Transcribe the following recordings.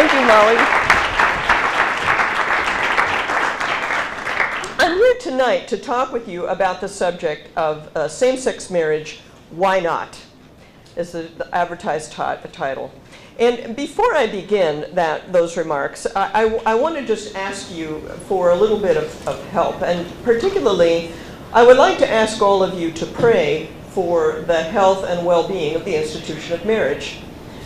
Thank you, Molly. I'm here tonight to talk with you about the subject of uh, same-sex marriage, why not, is the, the advertised title. And before I begin that, those remarks, I, I, I want to just ask you for a little bit of, of help. And particularly, I would like to ask all of you to pray for the health and well-being of the institution of marriage.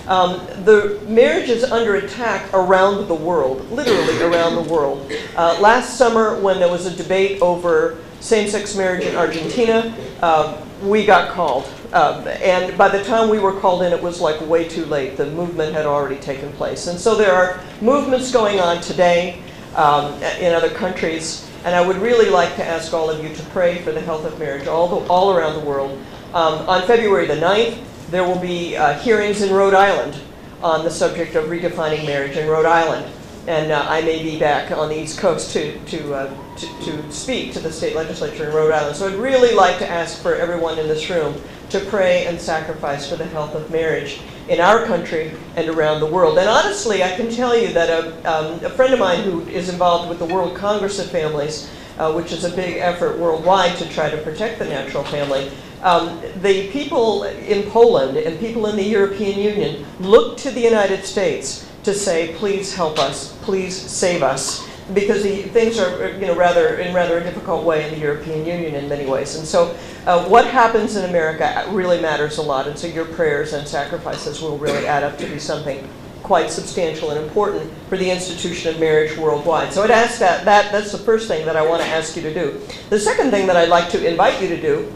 Um, the marriage is under attack around the world, literally around the world. Uh, last summer, when there was a debate over same-sex marriage in Argentina, uh, we got called. Um, and by the time we were called in, it was like way too late. The movement had already taken place. And so there are movements going on today um, in other countries. And I would really like to ask all of you to pray for the health of marriage all, the, all around the world. Um, on February the 9th, there will be uh, hearings in Rhode Island on the subject of redefining marriage in Rhode Island. And uh, I may be back on the East Coast to, to, uh, to, to, speak to the state legislature in Rhode Island. So I'd really like to ask for everyone in this room to pray and sacrifice for the health of marriage in our country and around the world. And honestly, I can tell you that a, um, a friend of mine who is involved with the World Congress of Families, uh, which is a big effort worldwide to try to protect the natural family, um, the people in Poland and people in the European Union look to the United States to say, please help us, please save us, because the, things are, you know, rather in rather a difficult way in the European Union in many ways. And so, uh, what happens in America really matters a lot. And so, your prayers and sacrifices will really add up to be something quite substantial and important for the institution of marriage worldwide. So, I'd ask that, that that's the first thing that I want to ask you to do. The second thing that I'd like to invite you to do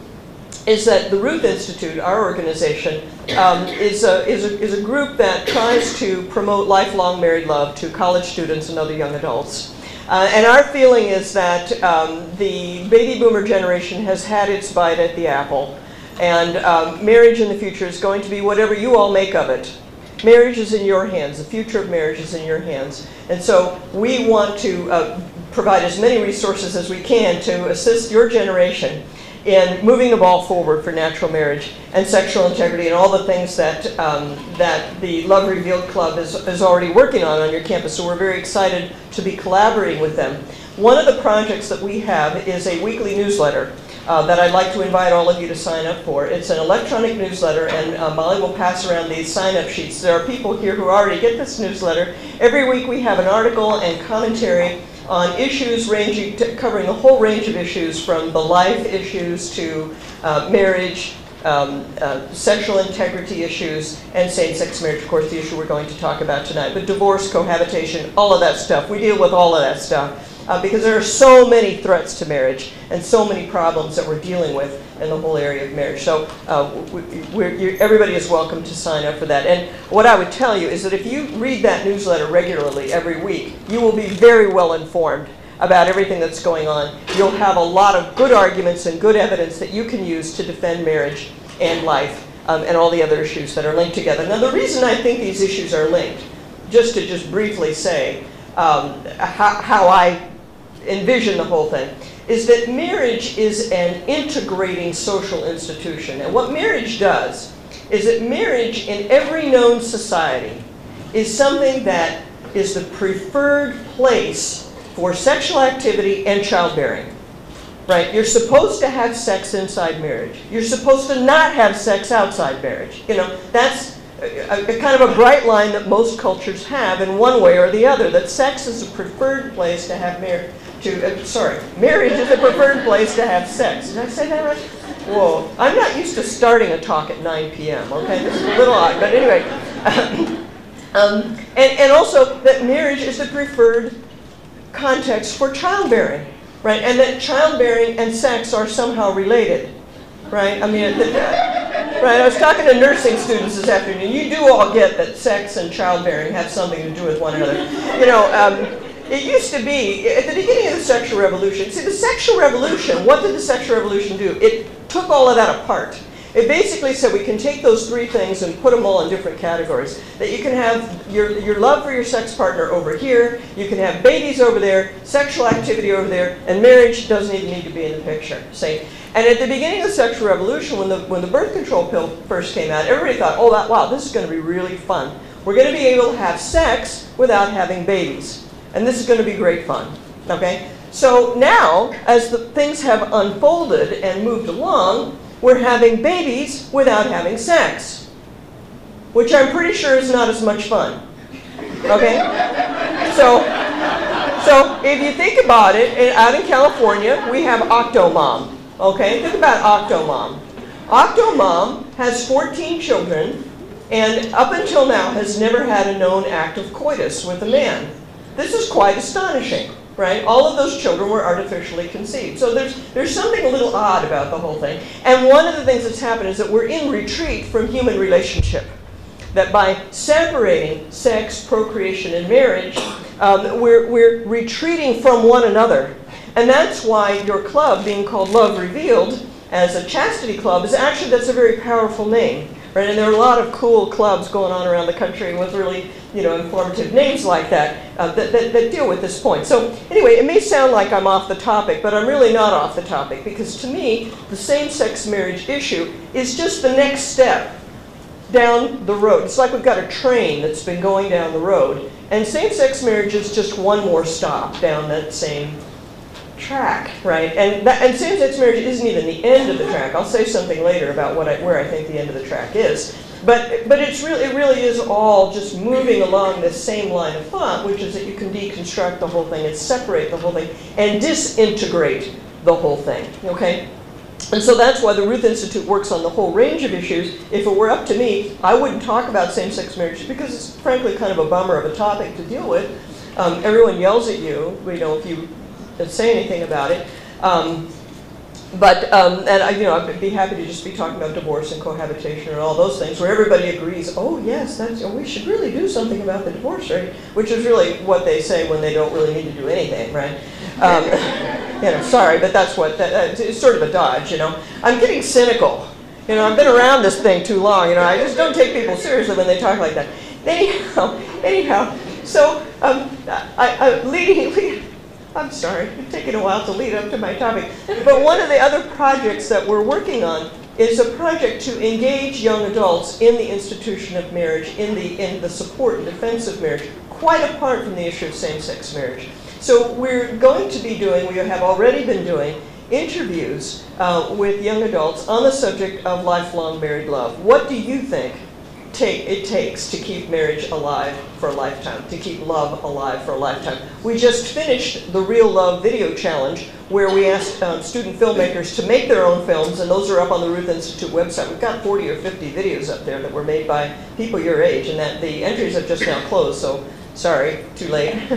is that the Ruth Institute, our organization, um, is, a, is, a, is a group that tries to promote lifelong married love to college students and other young adults. Uh, and our feeling is that um, the baby boomer generation has had its bite at the apple. And um, marriage in the future is going to be whatever you all make of it. Marriage is in your hands. The future of marriage is in your hands. And so we want to uh, provide as many resources as we can to assist your generation in moving the ball forward for natural marriage and sexual integrity and all the things that, um, that the Love Revealed Club is, is already working on on your campus. So we're very excited to be collaborating with them. One of the projects that we have is a weekly newsletter uh, that I'd like to invite all of you to sign up for. It's an electronic newsletter, and uh, Molly will pass around these sign-up sheets. There are people here who already get this newsletter. Every week we have an article and commentary on issues ranging, covering a whole range of issues from the life issues to uh, marriage, um, uh, sexual integrity issues, and same-sex marriage, of course, the issue we're going to talk about tonight. But divorce, cohabitation, all of that stuff. We deal with all of that stuff uh, because there are so many threats to marriage and so many problems that we're dealing with in the whole area of marriage. So uh, everybody is welcome to sign up for that. And what I would tell you is that if you read that newsletter regularly every week, you will be very well informed about everything that's going on. You'll have a lot of good arguments and good evidence that you can use to defend marriage and life um, and all the other issues that are linked together. Now, the reason I think these issues are linked, just to just briefly say um, how, how I envision the whole thing, is that marriage is an integrating social institution. And what marriage does is that marriage in every known society is something that is the preferred place for sexual activity and childbearing. Right? You're supposed to have sex inside marriage. You're supposed to not have sex outside marriage. You know, that's a, a, kind of a bright line that most cultures have in one way or the other, that sex is a preferred place to have marriage to, uh, sorry, marriage is a preferred place to have sex. Did I say that right? Whoa, I'm not used to starting a talk at 9 p.m., okay? This is a little odd, but anyway. um, and, and also that marriage is the preferred context for childbearing, right? And that childbearing and sex are somehow related, right? I mean, the, right, I was talking to nursing students this afternoon. You do all get that sex and childbearing have something to do with one another. You know, um, it used to be, at the beginning of the sexual revolution, see the sexual revolution, what did the sexual revolution do? It took all of that apart. It basically said we can take those three things and put them all in different categories. That you can have your, your love for your sex partner over here, you can have babies over there, sexual activity over there, and marriage doesn't even need to be in the picture. See? And at the beginning of the sexual revolution, when the, when the birth control pill first came out, everybody thought, oh, that, wow, this is going to be really fun. We're going to be able to have sex without having babies. And this is going to be great fun. Okay? So now, as the things have unfolded and moved along, we're having babies without having sex, which I'm pretty sure is not as much fun. Okay? So, so if you think about it, out in California, we have Octomom. Okay? Think about Octomom. Octomom has 14 children and up until now has never had a known act of coitus with a man. This is quite astonishing right? All of those children were artificially conceived. So there's, there's something a little odd about the whole thing. And one of the things that's happened is that we're in retreat from human relationship. That by separating sex, procreation, and marriage, um, we're, we're retreating from one another. And that's why your club, being called Love Revealed, as a chastity club, is actually, that's a very powerful name. Right? And there are a lot of cool clubs going on around the country with really you know, informative names like that, uh, that, that, that, deal with this point. So anyway, it may sound like I'm off the topic, but I'm really not off the topic because to me, the same-sex marriage issue is just the next step down the road. It's like we've got a train that's been going down the road, and same-sex marriage is just one more stop down that same track, right? And, that, and marriage isn't even the end of the track. I'll say something later about what I, where I think the end of the track is. But, but it's really, it really is all just moving along this same line of thought, which is that you can deconstruct the whole thing and separate the whole thing and disintegrate the whole thing, okay? And so that's why the Ruth Institute works on the whole range of issues. If it were up to me, I wouldn't talk about same-sex marriage because it's frankly kind of a bummer of a topic to deal with. Um, everyone yells at you, you know, if you say anything about it. Um, but, um, and I, you know, I'd be happy to just be talking about divorce and cohabitation and all those things where everybody agrees, oh yes, that's, oh, we should really do something about the divorce rate, which is really what they say when they don't really need to do anything, right? Um, you know, sorry, but that's what, that, it's sort of a dodge, you know. I'm getting cynical. You know, I've been around this thing too long, you know, I just don't take people seriously when they talk like that. Anyhow, anyhow, so um, I, I, leading, leading I'm sorry, it's taken a while to lead up to my topic. But one of the other projects that we're working on is a project to engage young adults in the institution of marriage, in the, in the support and defense of marriage, quite apart from the issue of same-sex marriage. So we're going to be doing, we have already been doing, interviews uh, with young adults on the subject of lifelong married love. What do you think take, it takes to keep marriage alive for a lifetime, to keep love alive for a lifetime. We just finished the Real Love Video Challenge where we asked um, student filmmakers to make their own films, and those are up on the Ruth Institute website. We've got 40 or 50 videos up there that were made by people your age, and that the entries have just now closed, so sorry, too late.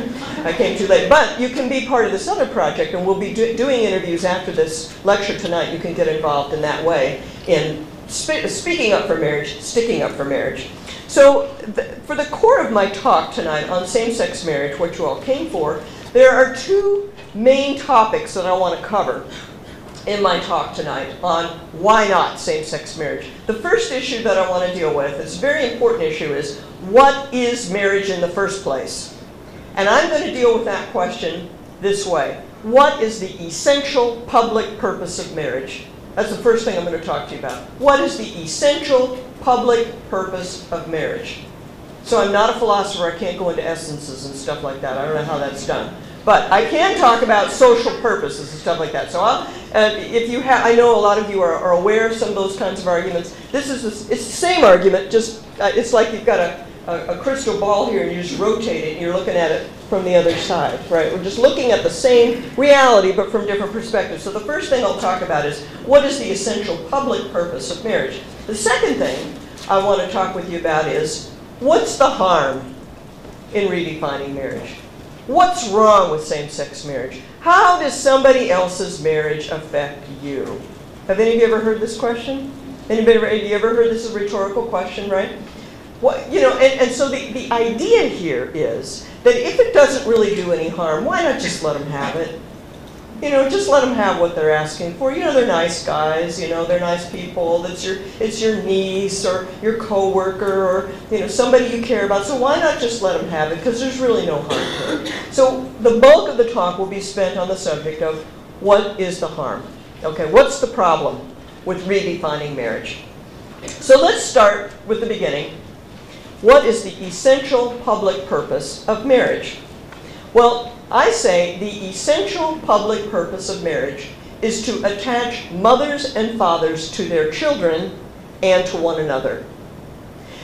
I came too late. But you can be part of this other project, and we'll be do doing interviews after this lecture tonight. You can get involved in that way in sp speaking up for marriage, sticking up for marriage. So for the core of my talk tonight on same-sex marriage, what you all came for, there are two main topics that I want to cover in my talk tonight on why not same-sex marriage. The first issue that I want to deal with, it's a very important issue, is what is marriage in the first place? And I'm going to deal with that question this way. What is the essential public purpose of marriage? That's the first thing I'm going to talk to you about. What is the essential public purpose of marriage? So I'm not a philosopher. I can't go into essences and stuff like that. I don't know how that's done. But I can talk about social purposes and stuff like that. So uh, if you have, I know a lot of you are, are, aware of some of those kinds of arguments. This is, a, it's the same argument, just uh, it's like you've got a, a, a crystal ball here and you just rotate it and you're looking at it from the other side, right? We're just looking at the same reality but from different perspectives. So the first thing I'll talk about is what is the essential public purpose of marriage? The second thing I want to talk with you about is what's the harm in redefining marriage? What's wrong with same-sex marriage? How does somebody else's marriage affect you? Have any of you ever heard this question? Anybody have you ever heard this is a rhetorical question, right? What, you know, and, and so the, the idea here is that if it doesn't really do any harm, why not just let them have it? You know, just let them have what they're asking for. You know, they're nice guys. You know, they're nice people. That's your, it's your niece or your coworker or you know somebody you care about. So why not just let them have it? Because there's really no harm to it. So the bulk of the talk will be spent on the subject of what is the harm. Okay, what's the problem with redefining marriage? So let's start with the beginning. What is the essential public purpose of marriage? Well, I say the essential public purpose of marriage is to attach mothers and fathers to their children and to one another.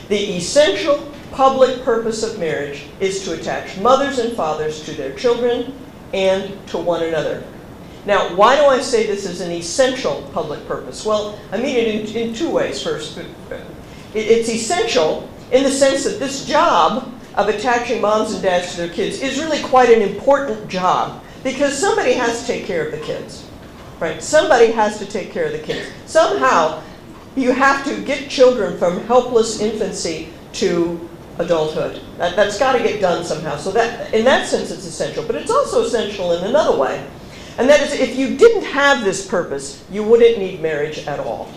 The essential public purpose of marriage is to attach mothers and fathers to their children and to one another. Now, why do I say this is an essential public purpose? Well, I mean it in, in two ways. First, it's essential in the sense that this job of attaching moms and dads to their kids is really quite an important job because somebody has to take care of the kids. Right? Somebody has to take care of the kids. Somehow, you have to get children from helpless infancy to adulthood. That, that's got to get done somehow. So that, in that sense, it's essential. But it's also essential in another way. And that is, if you didn't have this purpose, you wouldn't need marriage at all.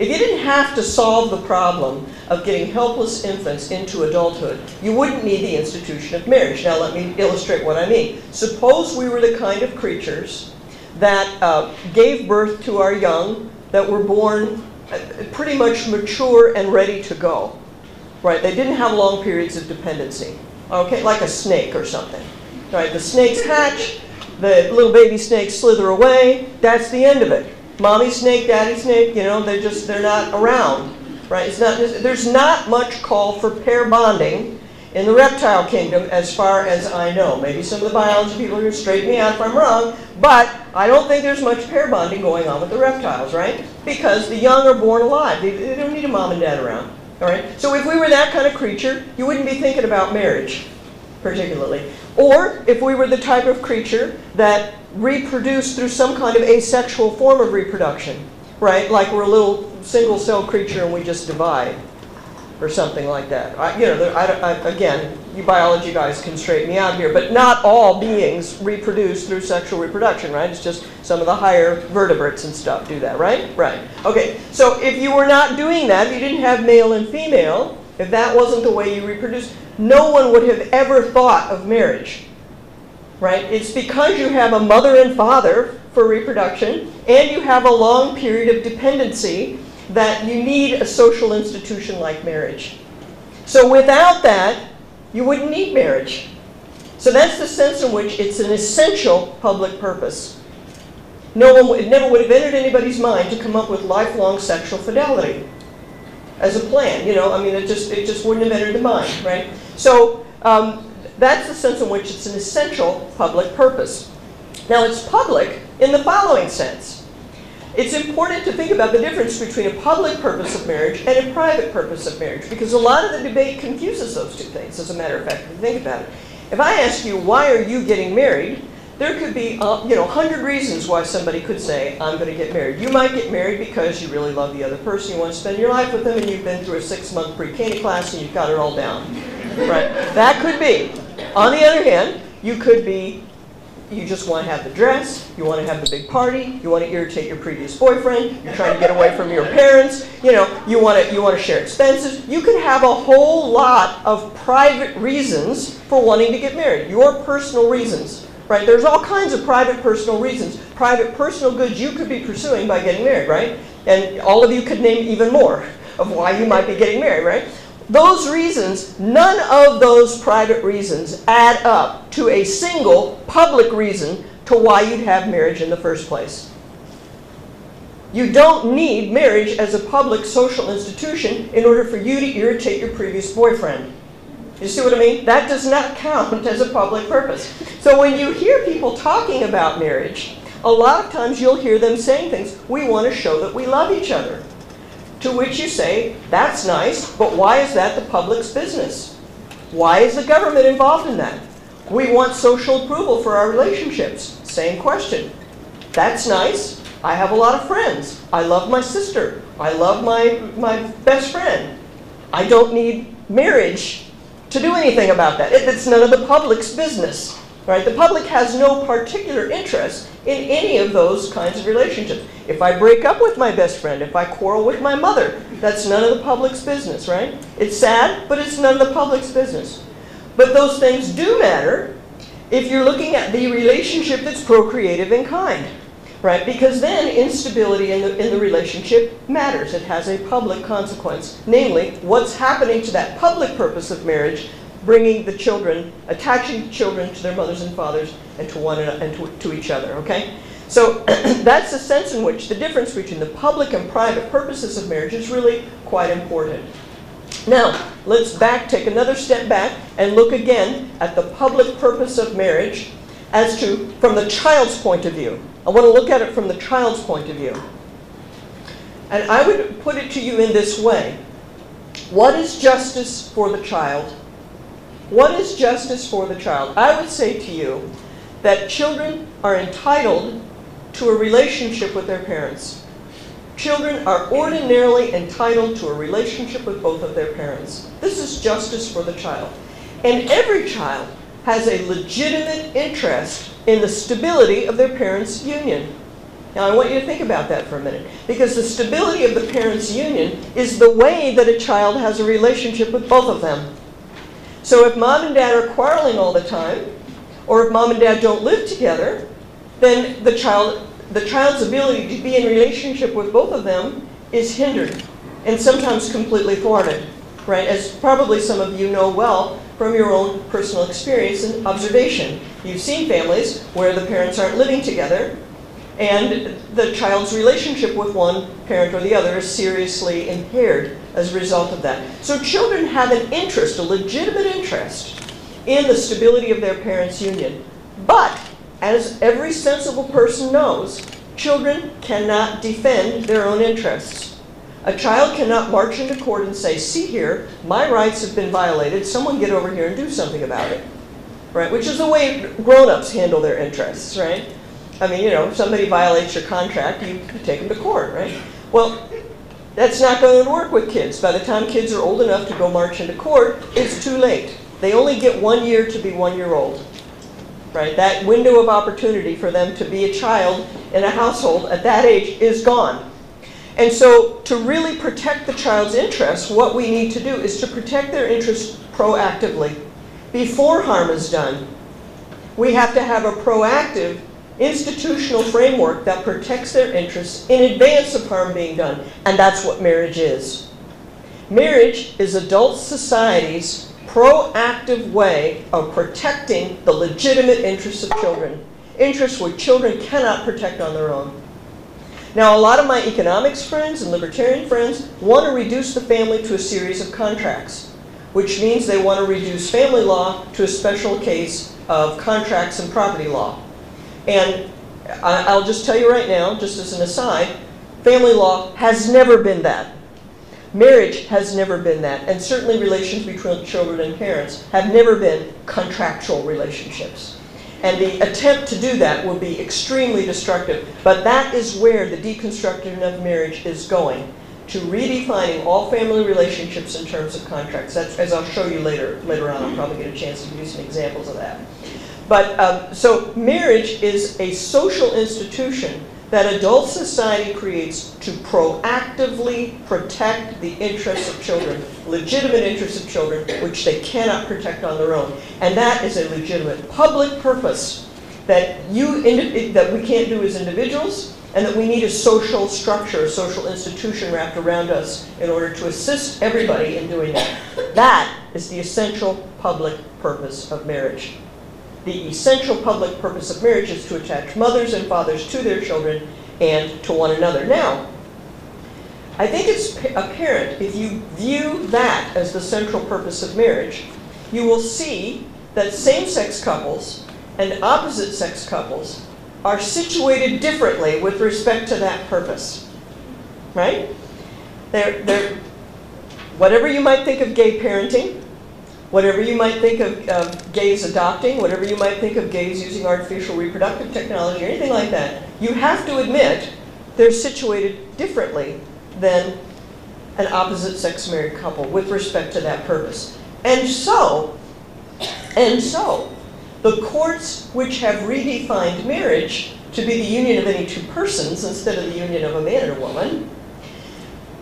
If you didn't have to solve the problem of getting helpless infants into adulthood, you wouldn't need the institution of marriage. Now let me illustrate what I mean. Suppose we were the kind of creatures that uh, gave birth to our young, that were born uh, pretty much mature and ready to go. Right? They didn't have long periods of dependency. Okay, like a snake or something. Right? The snakes hatch, the little baby snakes slither away, that's the end of it. Mommy snake, daddy snake, you know, they're just, they're not around. Right? It's not, there's not much call for pair bonding in the reptile kingdom as far as I know. Maybe some of the biology people to straighten me out if I'm wrong, but I don't think there's much pair bonding going on with the reptiles, right? Because the young are born alive. They, they don't need a mom and dad around. All right? So if we were that kind of creature, you wouldn't be thinking about marriage, particularly. Or if we were the type of creature that reproduced through some kind of asexual form of reproduction, right? Like we're a little single-cell creature and we just divide or something like that. I, you know, I, I, again, you biology guys can straighten me out here, but not all beings reproduce through sexual reproduction, right? It's just some of the higher vertebrates and stuff do that, right? Right. Okay, so if you were not doing that, if you didn't have male and female, if that wasn't the way you reproduced, no one would have ever thought of marriage, right? It's because you have a mother and father for reproduction, and you have a long period of dependency that you need a social institution like marriage. So without that, you wouldn't need marriage. So that's the sense in which it's an essential public purpose. No one, it never would have entered anybody's mind to come up with lifelong sexual fidelity as a plan. You know, I mean, it just it just wouldn't have entered the mind, right? So um, that's the sense in which it's an essential public purpose. Now, it's public in the following sense. It's important to think about the difference between a public purpose of marriage and a private purpose of marriage because a lot of the debate confuses those two things, as a matter of fact, if you think about it. If I ask you, why are you getting married? There could be, uh, you know, 100 reasons why somebody could say, I'm going to get married. You might get married because you really love the other person, you want to spend your life with them, and you've been through a six-month pre-Cana class and you've got it all down. Right? That could be. On the other hand, you could be you just want to have the dress, you want to have the big party, you want to irritate your previous boyfriend, you're trying to get away from your parents, you know, you want to you want to share expenses. You can have a whole lot of private reasons for wanting to get married. Your personal reasons, right? There's all kinds of private personal reasons, private personal goods you could be pursuing by getting married, right? And all of you could name even more of why you might be getting married, right? those reasons, none of those private reasons add up to a single public reason to why you'd have marriage in the first place. You don't need marriage as a public social institution in order for you to irritate your previous boyfriend. You see what I mean? That does not count as a public purpose. So when you hear people talking about marriage, a lot of times you'll hear them saying things, we want to show that we love each other. To which you say, that's nice, but why is that the public's business? Why is the government involved in that? We want social approval for our relationships. Same question. That's nice. I have a lot of friends. I love my sister. I love my, my best friend. I don't need marriage to do anything about that. It, it's none of the public's business. Right? The public has no particular interest in any of those kinds of relationships. If I break up with my best friend, if I quarrel with my mother, that's none of the public's business, right? It's sad, but it's none of the public's business. But those things do matter if you're looking at the relationship that's procreative in kind. Right? Because then instability in the, in the relationship matters. It has a public consequence, namely, what's happening to that public purpose of marriage, bringing the children, attaching children to their mothers and fathers and to one another and to, to each other, okay? So that's the sense in which the difference between the public and private purposes of marriage is really quite important. Now, let's back, take another step back and look again at the public purpose of marriage as to, from the child's point of view. I want to look at it from the child's point of view. And I would put it to you in this way. What is justice for the child? What is justice for the child? I would say to you that children are entitled to a relationship with their parents. Children are ordinarily entitled to a relationship with both of their parents. This is justice for the child. And every child has a legitimate interest in the stability of their parents' union. Now, I want you to think about that for a minute. Because the stability of the parents' union is the way that a child has a relationship with both of them. So if mom and dad are quarreling all the time, or if mom and dad don't live together, then the child, the child's ability to be in relationship with both of them is hindered and sometimes completely thwarted, right? As probably some of you know well from your own personal experience and observation. You've seen families where the parents aren't living together and the child's relationship with one parent or the other is seriously impaired as a result of that. So children have an interest, a legitimate interest, in the stability of their parents' union. But, as every sensible person knows, children cannot defend their own interests. A child cannot march into court and say, see here, my rights have been violated, someone get over here and do something about it. Right? Which is the way grown-ups handle their interests, right? I mean, you know, if somebody violates your contract, you take them to court, right? Well, that's not going to work with kids. By the time kids are old enough to go march into court, it's too late. They only get one year to be one year old. Right? That window of opportunity for them to be a child in a household at that age is gone. And so to really protect the child's interests, what we need to do is to protect their interests proactively before harm is done. We have to have a proactive institutional framework that protects their interests in advance of harm being done. And that's what marriage is. Marriage is adult society's proactive way of protecting the legitimate interests of children, interests which children cannot protect on their own. Now, a lot of my economics friends and libertarian friends want to reduce the family to a series of contracts, which means they want to reduce family law to a special case of contracts and property law. And I'll just tell you right now, just as an aside, family law has never been that. Marriage has never been that, and certainly relations between children and parents have never been contractual relationships. And the attempt to do that will be extremely destructive. But that is where the deconstruction of marriage is going, to redefining all family relationships in terms of contracts. That's, as I'll show you later, later on, I'll probably get a chance to give you some examples of that. But um, so marriage is a social institution that adult society creates to proactively protect the interests of children, legitimate interests of children, which they cannot protect on their own. And that is a legitimate public purpose that, you, that we can't do as individuals, and that we need a social structure, a social institution wrapped around us in order to assist everybody in doing that. That is the essential public purpose of marriage the essential public purpose of marriage is to attach mothers and fathers to their children and to one another. Now, I think it's apparent if you view that as the central purpose of marriage, you will see that same-sex couples and opposite-sex couples are situated differently with respect to that purpose. Right? They're, they're, whatever you might think of gay parenting, Whatever you might think of, of gays adopting, whatever you might think of gays using artificial reproductive technology or anything like that, you have to admit they're situated differently than an opposite sex married couple with respect to that purpose. And so, and so, the courts which have redefined marriage to be the union of any two persons instead of the union of a man and a woman,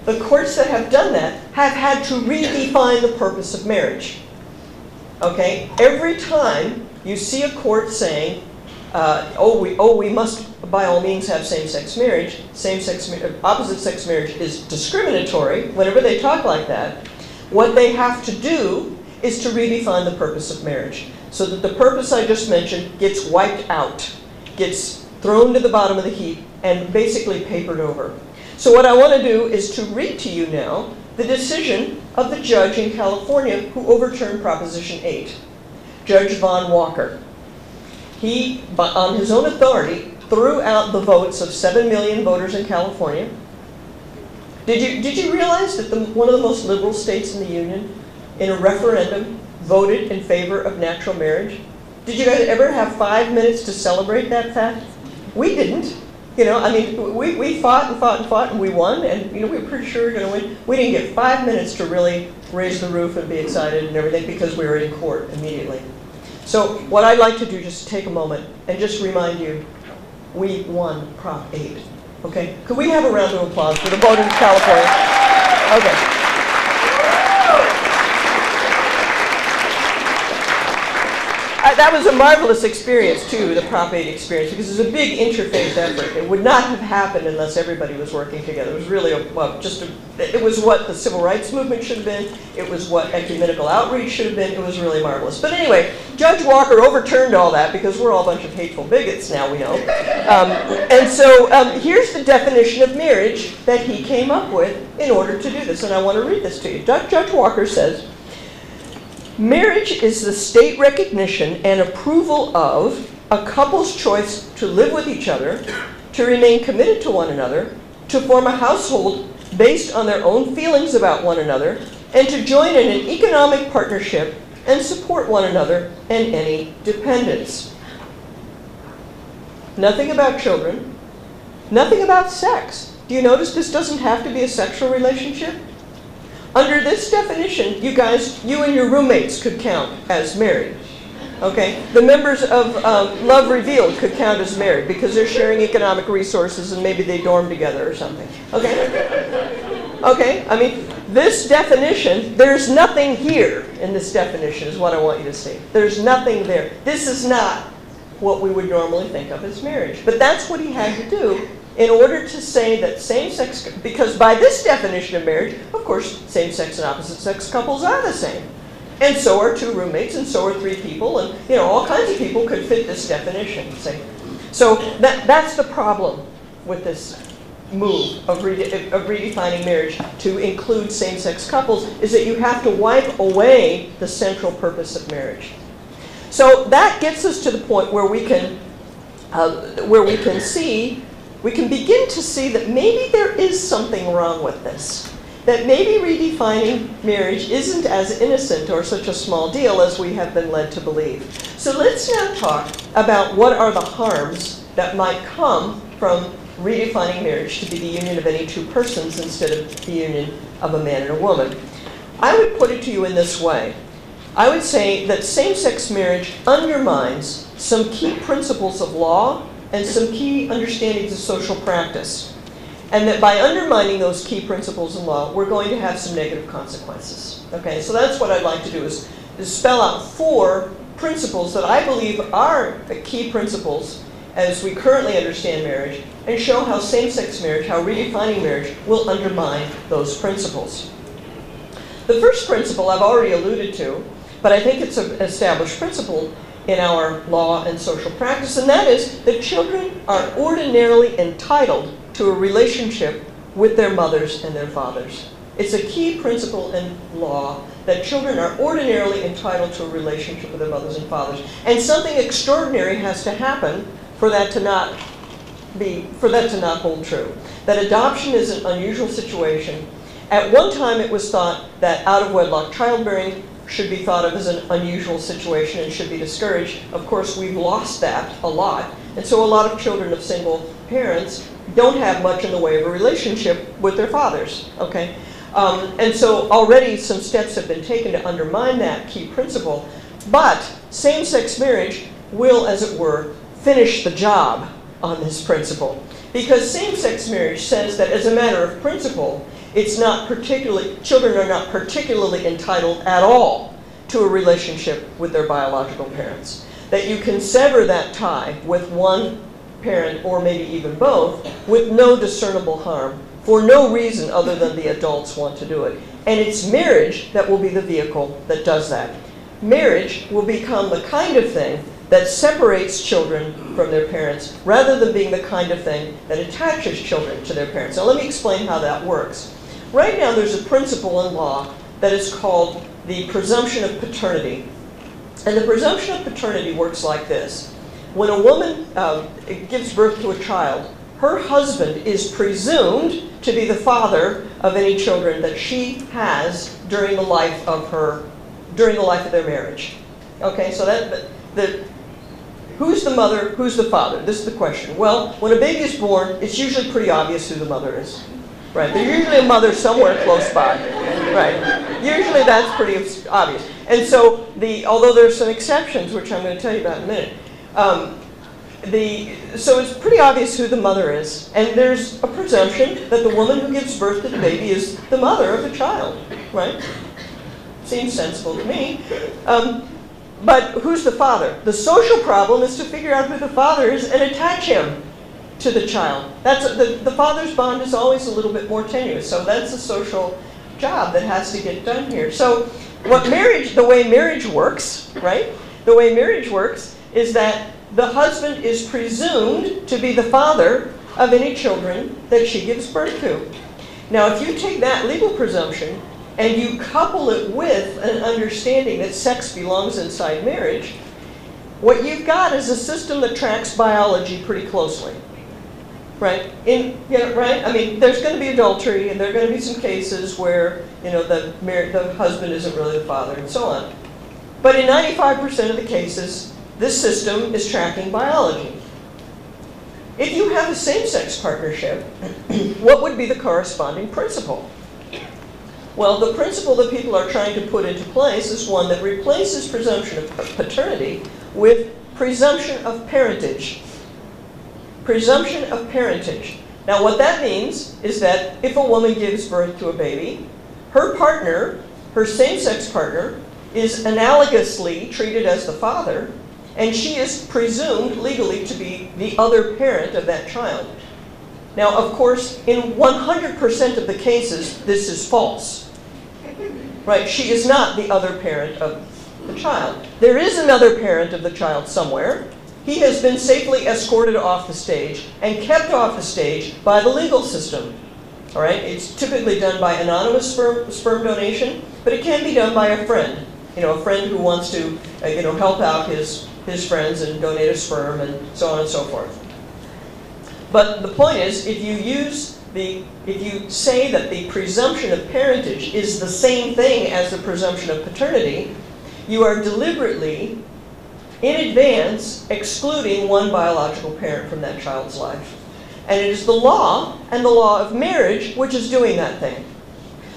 the courts that have done that have had to redefine the purpose of marriage. Okay? Every time you see a court saying uh, oh, we, oh, we must by all means have same-sex marriage. Same-sex, opposite-sex marriage is discriminatory. Whenever they talk like that, what they have to do is to redefine the purpose of marriage so that the purpose I just mentioned gets wiped out, gets thrown to the bottom of the heap, and basically papered over. So what I want to do is to read to you now the decision of the judge in California who overturned Proposition 8, Judge Vaughn Walker. He, on his own authority, threw out the votes of 7 million voters in California. Did you, did you realize that the, one of the most liberal states in the Union, in a referendum, voted in favor of natural marriage? Did you guys ever have five minutes to celebrate that fact? We didn't. You know, I mean, we, we fought and fought and fought and we won, and you know, we were pretty sure we were going to win. We didn't get five minutes to really raise the roof and be excited and everything because we were in court immediately. So what I'd like to do, is just take a moment and just remind you, we won Prop 8. Okay? Could we have a round of applause for the vote in California? Okay. That was a marvelous experience, too, the Prop 8 experience, because it was a big interfaith effort. It would not have happened unless everybody was working together. It was really, a, well, just a, it was what the civil rights movement should have been. It was what ecumenical outreach should have been. It was really marvelous. But anyway, Judge Walker overturned all that because we're all a bunch of hateful bigots now, we know. Um, and so um, here's the definition of marriage that he came up with in order to do this. And I want to read this to you. Judge Walker says, Marriage is the state recognition and approval of a couple's choice to live with each other, to remain committed to one another, to form a household based on their own feelings about one another, and to join in an economic partnership and support one another and any dependents. Nothing about children, nothing about sex. Do you notice this doesn't have to be a sexual relationship? Under this definition, you guys, you and your roommates could count as married. Okay? The members of um, Love Revealed could count as married because they're sharing economic resources and maybe they dorm together or something. Okay? Okay? I mean, this definition, there's nothing here in this definition, is what I want you to see. There's nothing there. This is not what we would normally think of as marriage. But that's what he had to do in order to say that same-sex, because by this definition of marriage, of course, same-sex and opposite-sex couples are the same. And so are two roommates, and so are three people, and you know, all kinds of people could fit this definition. Say. So that, that's the problem with this move of, rede of redefining marriage to include same-sex couples, is that you have to wipe away the central purpose of marriage. So that gets us to the point where we can, uh, where we can see we can begin to see that maybe there is something wrong with this. That maybe redefining marriage isn't as innocent or such a small deal as we have been led to believe. So let's now talk about what are the harms that might come from redefining marriage to be the union of any two persons instead of the union of a man and a woman. I would put it to you in this way. I would say that same-sex marriage undermines some key principles of law and some key understandings of social practice. And that by undermining those key principles in law, we're going to have some negative consequences. Okay, so that's what I'd like to do is, is spell out four principles that I believe are the key principles as we currently understand marriage and show how same-sex marriage, how redefining marriage will undermine those principles. The first principle I've already alluded to, but I think it's an established principle, in our law and social practice, and that is that children are ordinarily entitled to a relationship with their mothers and their fathers. It's a key principle in law that children are ordinarily entitled to a relationship with their mothers and fathers. And something extraordinary has to happen for that to not be, for that to not hold true. That adoption is an unusual situation. At one time it was thought that out of wedlock childbearing should be thought of as an unusual situation and should be discouraged. Of course, we've lost that a lot. And so a lot of children of single parents don't have much in the way of a relationship with their fathers, okay? Um, and so already some steps have been taken to undermine that key principle. But same-sex marriage will, as it were, finish the job on this principle. Because same-sex marriage says that as a matter of principle, it's not particularly, children are not particularly entitled at all to a relationship with their biological parents. that you can sever that tie with one parent or maybe even both with no discernible harm for no reason other than the adults want to do it. And it's marriage that will be the vehicle that does that. Marriage will become the kind of thing that separates children from their parents rather than being the kind of thing that attaches children to their parents. Now let me explain how that works. Right now there's a principle in law that is called the presumption of paternity. And the presumption of paternity works like this. When a woman uh, gives birth to a child, her husband is presumed to be the father of any children that she has during the life of her, during the life of their marriage. Okay, so that the who's the mother, who's the father? This is the question. Well, when a baby is born, it's usually pretty obvious who the mother is. Right? There's usually a mother somewhere close by. Right? Usually that's pretty obvious. And so the although there's some exceptions, which I'm going to tell you about in a minute, um, the, so it's pretty obvious who the mother is, and there's a presumption that the woman who gives birth to the baby is the mother of the child, right? Seems sensible to me. Um, but who's the father? The social problem is to figure out who the father is and attach him to the child. That's the, the father's bond is always a little bit more tenuous, so that's a social job that has to get done here. So what marriage, the way marriage works, right? The way marriage works is that the husband is presumed to be the father of any children that she gives birth to. Now, if you take that legal presumption and you couple it with an understanding that sex belongs inside marriage, what you've got is a system that tracks biology pretty closely. Right? In, you know, right? I mean, there's going to be adultery, and there are going to be some cases where you know the, the husband isn't really the father, and so on. But in 95% of the cases, this system is tracking biology. If you have a same-sex partnership, what would be the corresponding principle? Well, the principle that people are trying to put into place is one that replaces presumption of paternity with presumption of parentage. Presumption of parentage. Now, what that means is that if a woman gives birth to a baby, her partner, her same-sex partner, is analogously treated as the father, and she is presumed legally to be the other parent of that child. Now, of course, in 100% of the cases, this is false. Right? She is not the other parent of the child. There is another parent of the child somewhere. He has been safely escorted off the stage and kept off the stage by the legal system. All right? It's typically done by anonymous sperm, sperm donation, but it can be done by a friend. You know, a friend who wants to, uh, you know, help out his his friends and donate a sperm and so on and so forth. But the point is, if you use the, if you say that the presumption of parentage is the same thing as the presumption of paternity, you are deliberately, in advance, excluding one biological parent from that child's life. And it is the law and the law of marriage which is doing that thing.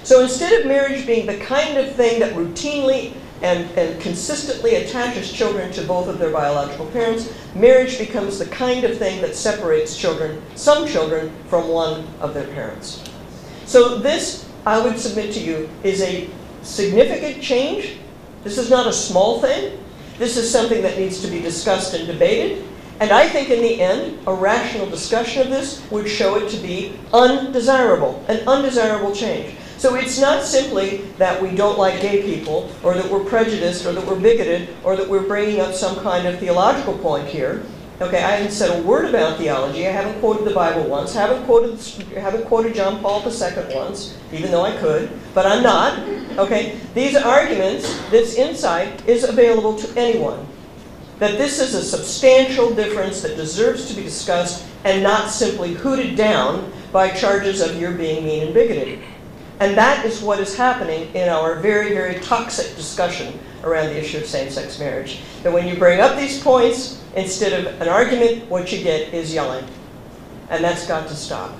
So instead of marriage being the kind of thing that routinely and, and consistently attaches children to both of their biological parents, marriage becomes the kind of thing that separates children, some children, from one of their parents. So this, I would submit to you, is a significant change. This is not a small thing. This is something that needs to be discussed and debated. And I think in the end, a rational discussion of this would show it to be undesirable, an undesirable change. So it's not simply that we don't like gay people, or that we're prejudiced, or that we're bigoted, or that we're bringing up some kind of theological point here. Okay, I haven't said a word about theology. I haven't quoted the Bible once. Haven't quoted haven't quoted John Paul II once, even though I could. But I'm not. Okay, these arguments, this insight, is available to anyone. That this is a substantial difference that deserves to be discussed and not simply hooted down by charges of your being mean and bigoted. And that is what is happening in our very, very toxic discussion around the issue of same-sex marriage. That when you bring up these points, instead of an argument, what you get is yelling. And that's got to stop.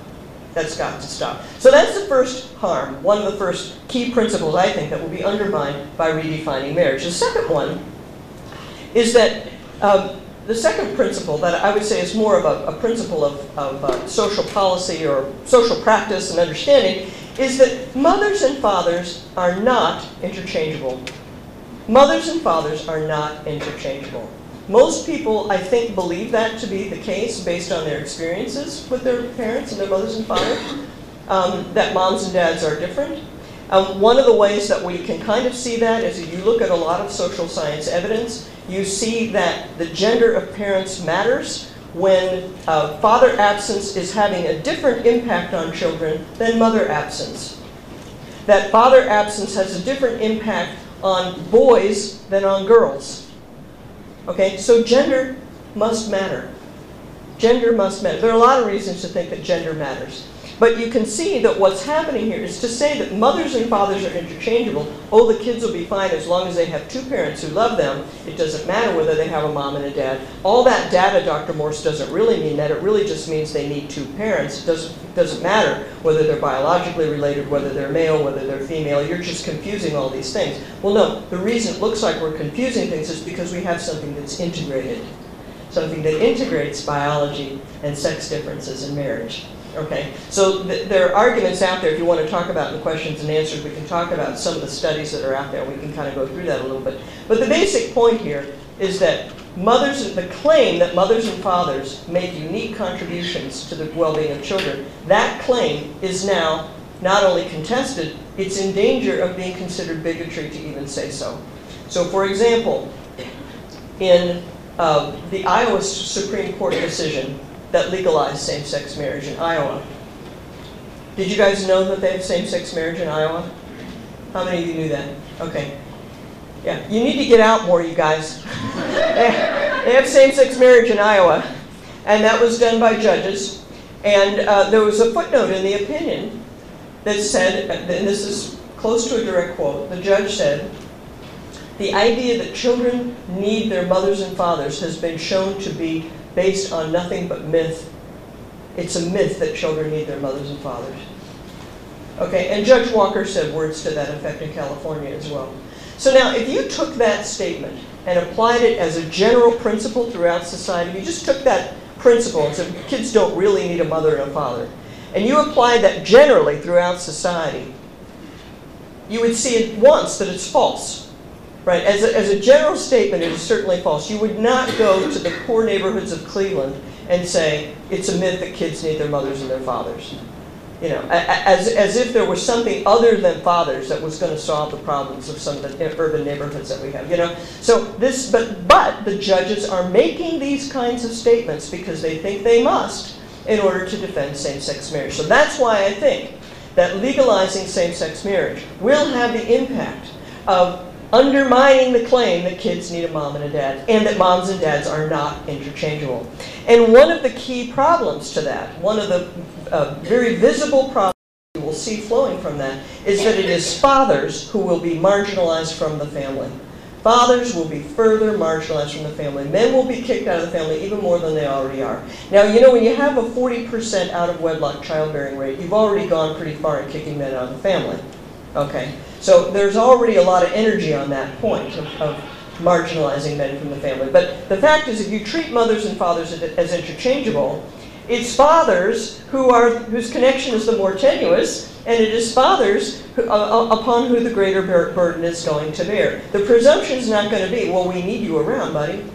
That's got to stop. So that's the first harm, one of the first key principles, I think, that will be undermined by redefining marriage. The second one is that um, the second principle that I would say is more of a, a principle of, of uh, social policy or social practice and understanding is that mothers and fathers are not interchangeable. Mothers and fathers are not interchangeable. Most people, I think, believe that to be the case based on their experiences with their parents and their mothers and fathers, um, that moms and dads are different. Um, one of the ways that we can kind of see that is if you look at a lot of social science evidence, you see that the gender of parents matters when uh, father absence is having a different impact on children than mother absence. That father absence has a different impact on boys than on girls. Okay, so gender must matter. Gender must matter. There are a lot of reasons to think that gender matters. But you can see that what's happening here is to say that mothers and fathers are interchangeable. Oh, the kids will be fine as long as they have two parents who love them. It doesn't matter whether they have a mom and a dad. All that data, Dr. Morse, doesn't really mean that. It really just means they need two parents. It doesn't, doesn't matter whether they're biologically related, whether they're male, whether they're female. You're just confusing all these things. Well, no, the reason it looks like we're confusing things is because we have something that's integrated. Something that integrates biology and sex differences in marriage. Okay, so th there are arguments out there. If you want to talk about the questions and answers, we can talk about some of the studies that are out there. We can kind of go through that a little bit. But the basic point here is that mothers, the claim that mothers and fathers make unique contributions to the well-being of children, that claim is now not only contested, it's in danger of being considered bigotry to even say so. So for example, in uh, the Iowa Supreme Court decision, that legalized same-sex marriage in Iowa. Did you guys know that they have same-sex marriage in Iowa? How many of you knew that? Okay. Yeah, you need to get out more, you guys. they have same-sex marriage in Iowa, and that was done by judges. And uh, there was a footnote in the opinion that said, and this is close to a direct quote, the judge said, the idea that children need their mothers and fathers has been shown to be based on nothing but myth. It's a myth that children need their mothers and fathers. Okay, and Judge Walker said words to that effect in California as well. So now, if you took that statement and applied it as a general principle throughout society, you just took that principle and said kids don't really need a mother and a father, and you applied that generally throughout society, you would see at once that it's false. Right, as a, as a general statement, it is certainly false. You would not go to the poor neighborhoods of Cleveland and say, it's a myth that kids need their mothers and their fathers. You know, as, as if there was something other than fathers that was going to solve the problems of some of the urban neighborhoods that we have, you know. So this, but, but the judges are making these kinds of statements because they think they must in order to defend same-sex marriage. So that's why I think that legalizing same-sex marriage will have the impact of undermining the claim that kids need a mom and a dad, and that moms and dads are not interchangeable. And one of the key problems to that, one of the uh, very visible problems you will see flowing from that, is that it is fathers who will be marginalized from the family. Fathers will be further marginalized from the family. Men will be kicked out of the family even more than they already are. Now, you know, when you have a 40% out of wedlock childbearing rate, you've already gone pretty far in kicking men out of the family. Okay? So there's already a lot of energy on that point of, of marginalizing men from the family. But the fact is, if you treat mothers and fathers as interchangeable, it's fathers who are whose connection is the more tenuous, and it is fathers who, uh, uh upon who the greater bur burden is going to bear. The presumption is not going to be, well, we need you around, buddy.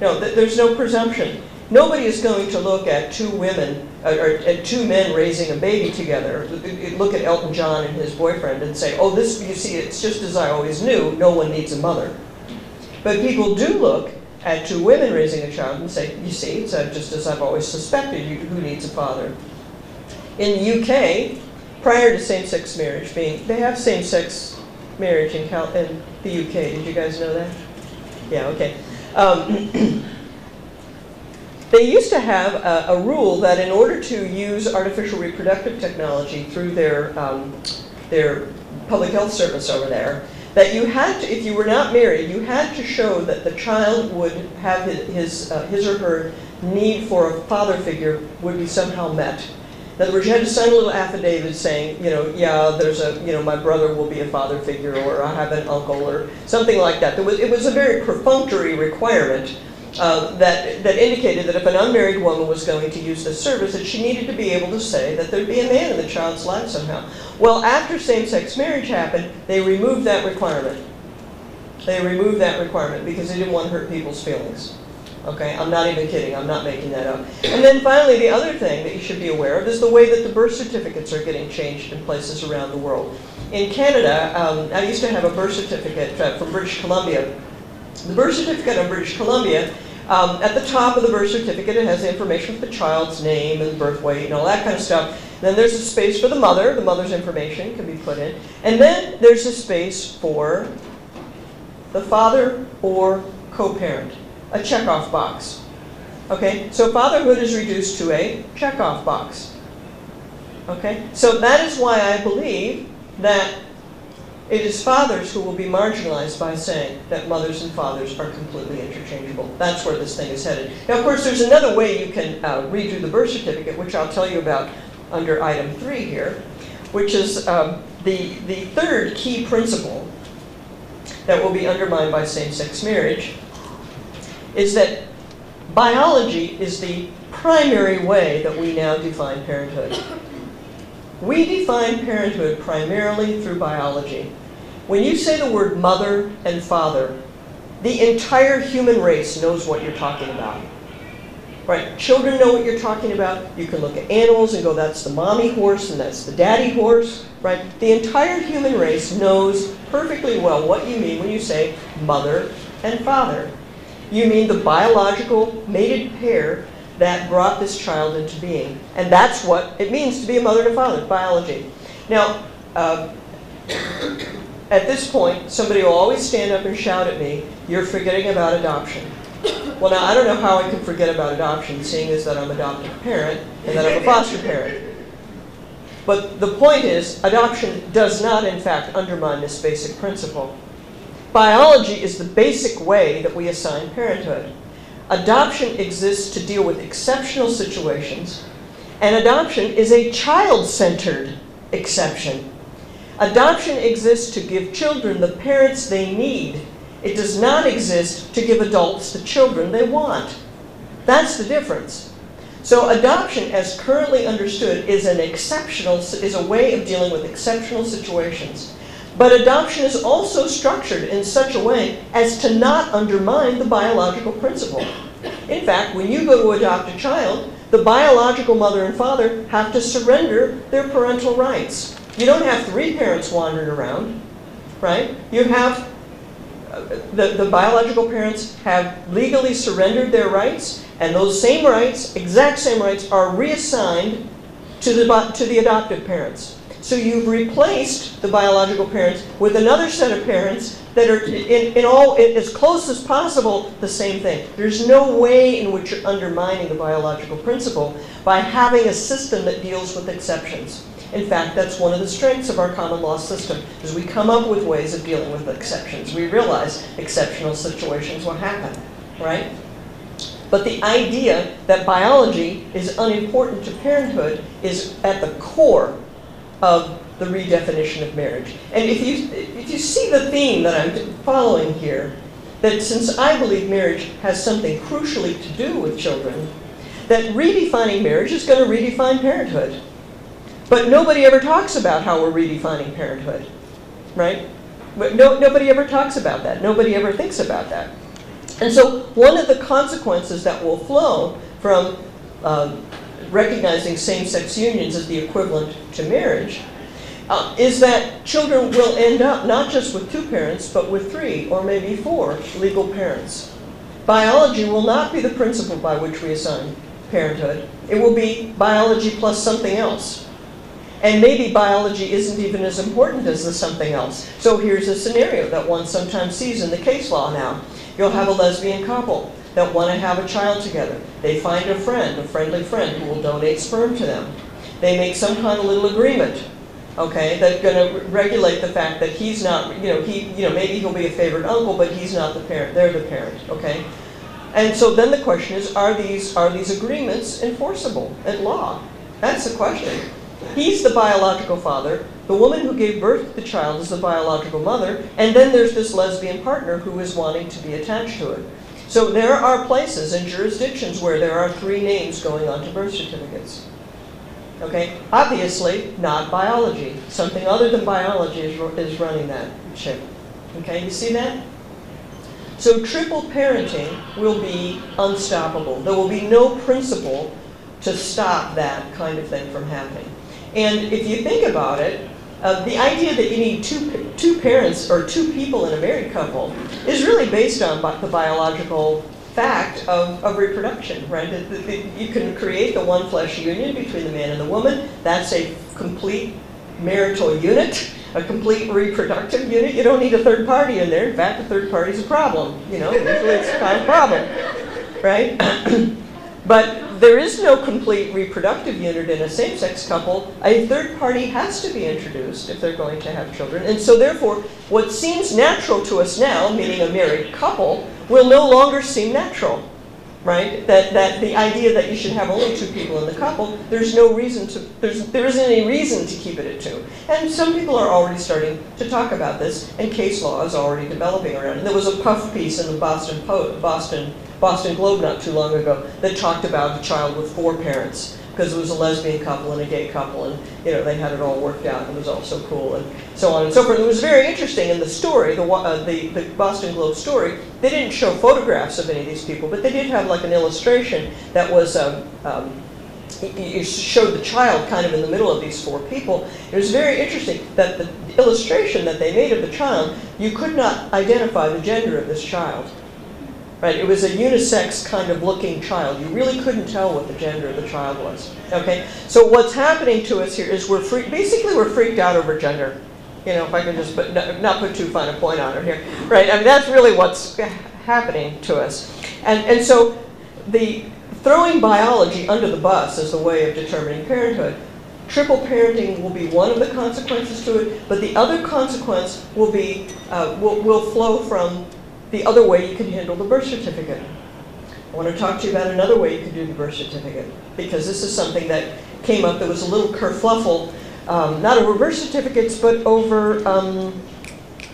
No, th there's no presumption. Nobody is going to look at two women, uh, or two men raising a baby together, look at Elton John and his boyfriend and say, oh, this, you see, it's just as I always knew, no one needs a mother. But people do look at two women raising a child and say, you see, it's uh, just as I've always suspected, you, who needs a father? In the UK, prior to same-sex marriage being, they have same-sex marriage in, Cal in the UK. Did you guys know that? Yeah, okay. Um, They used to have a, a, rule that in order to use artificial reproductive technology through their, um, their public health service over there, that you had to, if you were not married, you had to show that the child would have his, his, uh, his or her need for a father figure would be somehow met. In other words, you had to sign a little affidavit saying, you know, yeah, there's a, you know, my brother will be a father figure, or I have an uncle, or something like that. Was, it was a very perfunctory requirement uh, that, that indicated that if an unmarried woman was going to use this service, that she needed to be able to say that there'd be a man in the child's life somehow. Well, after same-sex marriage happened, they removed that requirement. They removed that requirement because they didn't want to hurt people's feelings. Okay, I'm not even kidding, I'm not making that up. And then finally, the other thing that you should be aware of is the way that the birth certificates are getting changed in places around the world. In Canada, um, I used to have a birth certificate uh, from British Columbia. The birth certificate of British Columbia, um, at the top of the birth certificate, it has information for the child's name and birth weight and all that kind of stuff. Then there's a space for the mother, the mother's information can be put in. And then there's a space for the father or co-parent a checkoff box. Okay, so fatherhood is reduced to a checkoff box. Okay, so that is why I believe that it is fathers who will be marginalized by saying that mothers and fathers are completely interchangeable. That's where this thing is headed. Now, of course, there's another way you can uh, redo the birth certificate, which I'll tell you about under item three here, which is um, the, the third key principle that will be undermined by same-sex marriage, is that biology is the primary way that we now define parenthood. We define parenthood primarily through biology. When you say the word mother and father, the entire human race knows what you're talking about. Right? Children know what you're talking about. You can look at animals and go, that's the mommy horse and that's the daddy horse. Right? The entire human race knows perfectly well what you mean when you say mother and father. You mean the biological mated pair that brought this child into being. And that's what it means to be a mother and a father, biology. Now, uh, at this point, somebody will always stand up and shout at me, you're forgetting about adoption. Well, now, I don't know how I can forget about adoption, seeing as that I'm an adoptive parent and that I'm a foster parent. But the point is, adoption does not, in fact, undermine this basic principle. Biology is the basic way that we assign parenthood. Adoption exists to deal with exceptional situations, and adoption is a child-centered exception. Adoption exists to give children the parents they need. It does not exist to give adults the children they want. That's the difference. So adoption, as currently understood, is an exceptional, is a way of dealing with exceptional situations. But adoption is also structured in such a way as to not undermine the biological principle. In fact, when you go to adopt a child, the biological mother and father have to surrender their parental rights. You don't have three parents wandering around, right? You have, uh, the, the biological parents have legally surrendered their rights, and those same rights, exact same rights, are reassigned to the, to the adoptive parents. So you've replaced the biological parents with another set of parents that are, in, in all, in, as close as possible, the same thing. There's no way in which you're undermining the biological principle by having a system that deals with exceptions. In fact, that's one of the strengths of our common law system, is we come up with ways of dealing with exceptions. We realize exceptional situations will happen, right? But the idea that biology is unimportant to parenthood is at the core of the redefinition of marriage. And if you, if you see the theme that I'm following here, that since I believe marriage has something crucially to do with children, that redefining marriage is going to redefine parenthood. But nobody ever talks about how we're redefining parenthood, right? But no, nobody ever talks about that. Nobody ever thinks about that. And so one of the consequences that will flow from um, recognizing same-sex unions as the equivalent to marriage, uh, is that children will end up not just with two parents, but with three or maybe four legal parents. Biology will not be the principle by which we assign parenthood. It will be biology plus something else. And maybe biology isn't even as important as the something else. So here's a scenario that one sometimes sees in the case law now. You'll have a lesbian couple that want to have a child together. They find a friend, a friendly friend, who will donate sperm to them. They make some kind of little agreement, okay, that's going to regulate the fact that he's not, you know, he, you know, maybe he'll be a favorite uncle, but he's not the parent. They're the parent, okay. And so then the question is, are these are these agreements enforceable at law? That's the question. He's the biological father. The woman who gave birth to the child is the biological mother. And then there's this lesbian partner who is wanting to be attached to it. So there are places and jurisdictions where there are three names going onto birth certificates. Okay, obviously not biology. Something other than biology is, is running that ship. Okay, you see that? So triple parenting will be unstoppable. There will be no principle to stop that kind of thing from happening. And if you think about it, uh, the idea that you need two, two parents or two people in a married couple is really based on the biological fact of, of reproduction, right? That, that you can create the one flesh union between the man and the woman. That's a complete marital unit, a complete reproductive unit. You don't need a third party in there. In fact, the third party is a problem. You know, usually it's kind of a problem, right? but there is no complete reproductive unit in a same-sex couple. A third party has to be introduced if they're going to have children. And so therefore, what seems natural to us now, meaning a married couple, will no longer seem natural, right? That, that the idea that you should have only two people in the couple, there's no reason to, there's, there isn't any reason to keep it at two. And some people are already starting to talk about this, and case law is already developing around it. There was a puff piece in the Boston, Boston, Boston Globe not too long ago that talked about a child with four parents because it was a lesbian couple and a gay couple, and you know they had it all worked out. And it was all so cool, and so on and so forth. It was very interesting in the story, the, uh, the, the Boston Globe story. They didn't show photographs of any of these people, but they did have like an illustration that was. Um, um, you showed the child kind of in the middle of these four people. It was very interesting that the illustration that they made of the child, you could not identify the gender of this child. Right? It was a unisex kind of looking child. You really couldn't tell what the gender of the child was. Okay? So what's happening to us here is we're free, basically we're freaked out over gender. You know, if I can just put, not put too fine a point on it here. Right? I mean, that's really what's happening to us. And, and so the throwing biology under the bus as a way of determining parenthood triple parenting will be one of the consequences to it, but the other consequence will be uh, will, will flow from the other way you can handle the birth certificate. I want to talk to you about another way you can do the birth certificate, because this is something that came up that was a little kerfluffle, um, not over birth certificates, but over um,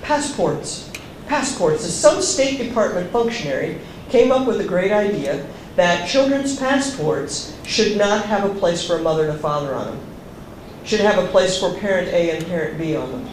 passports. Passports. Some State Department functionary came up with a great idea that children's passports should not have a place for a mother and a father on them. Should have a place for parent A and parent B on them.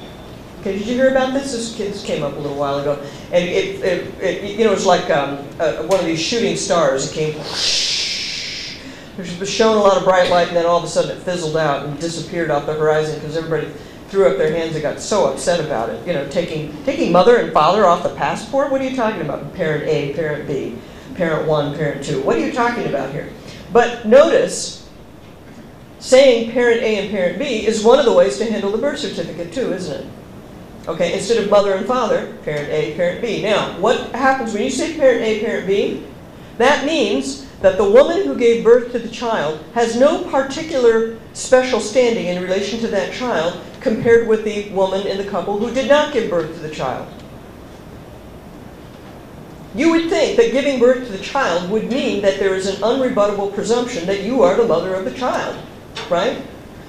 Okay, did you hear about this? This, this came up a little while ago, and it, it, it you know, it was like um, uh, one of these shooting stars. It came, whoosh, it was showing a lot of bright light, and then all of a sudden it fizzled out and disappeared off the horizon because everybody threw up their hands and got so upset about it. You know, taking taking mother and father off the passport. What are you talking about? Parent A, parent B, parent one, parent two. What are you talking about here? But notice saying parent A and parent B is one of the ways to handle the birth certificate too, isn't it? Okay, instead of mother and father, parent A, parent B. Now, what happens when you say parent A, parent B? That means that the woman who gave birth to the child has no particular special standing in relation to that child compared with the woman in the couple who did not give birth to the child. You would think that giving birth to the child would mean that there is an unrebuttable presumption that you are the mother of the child, right?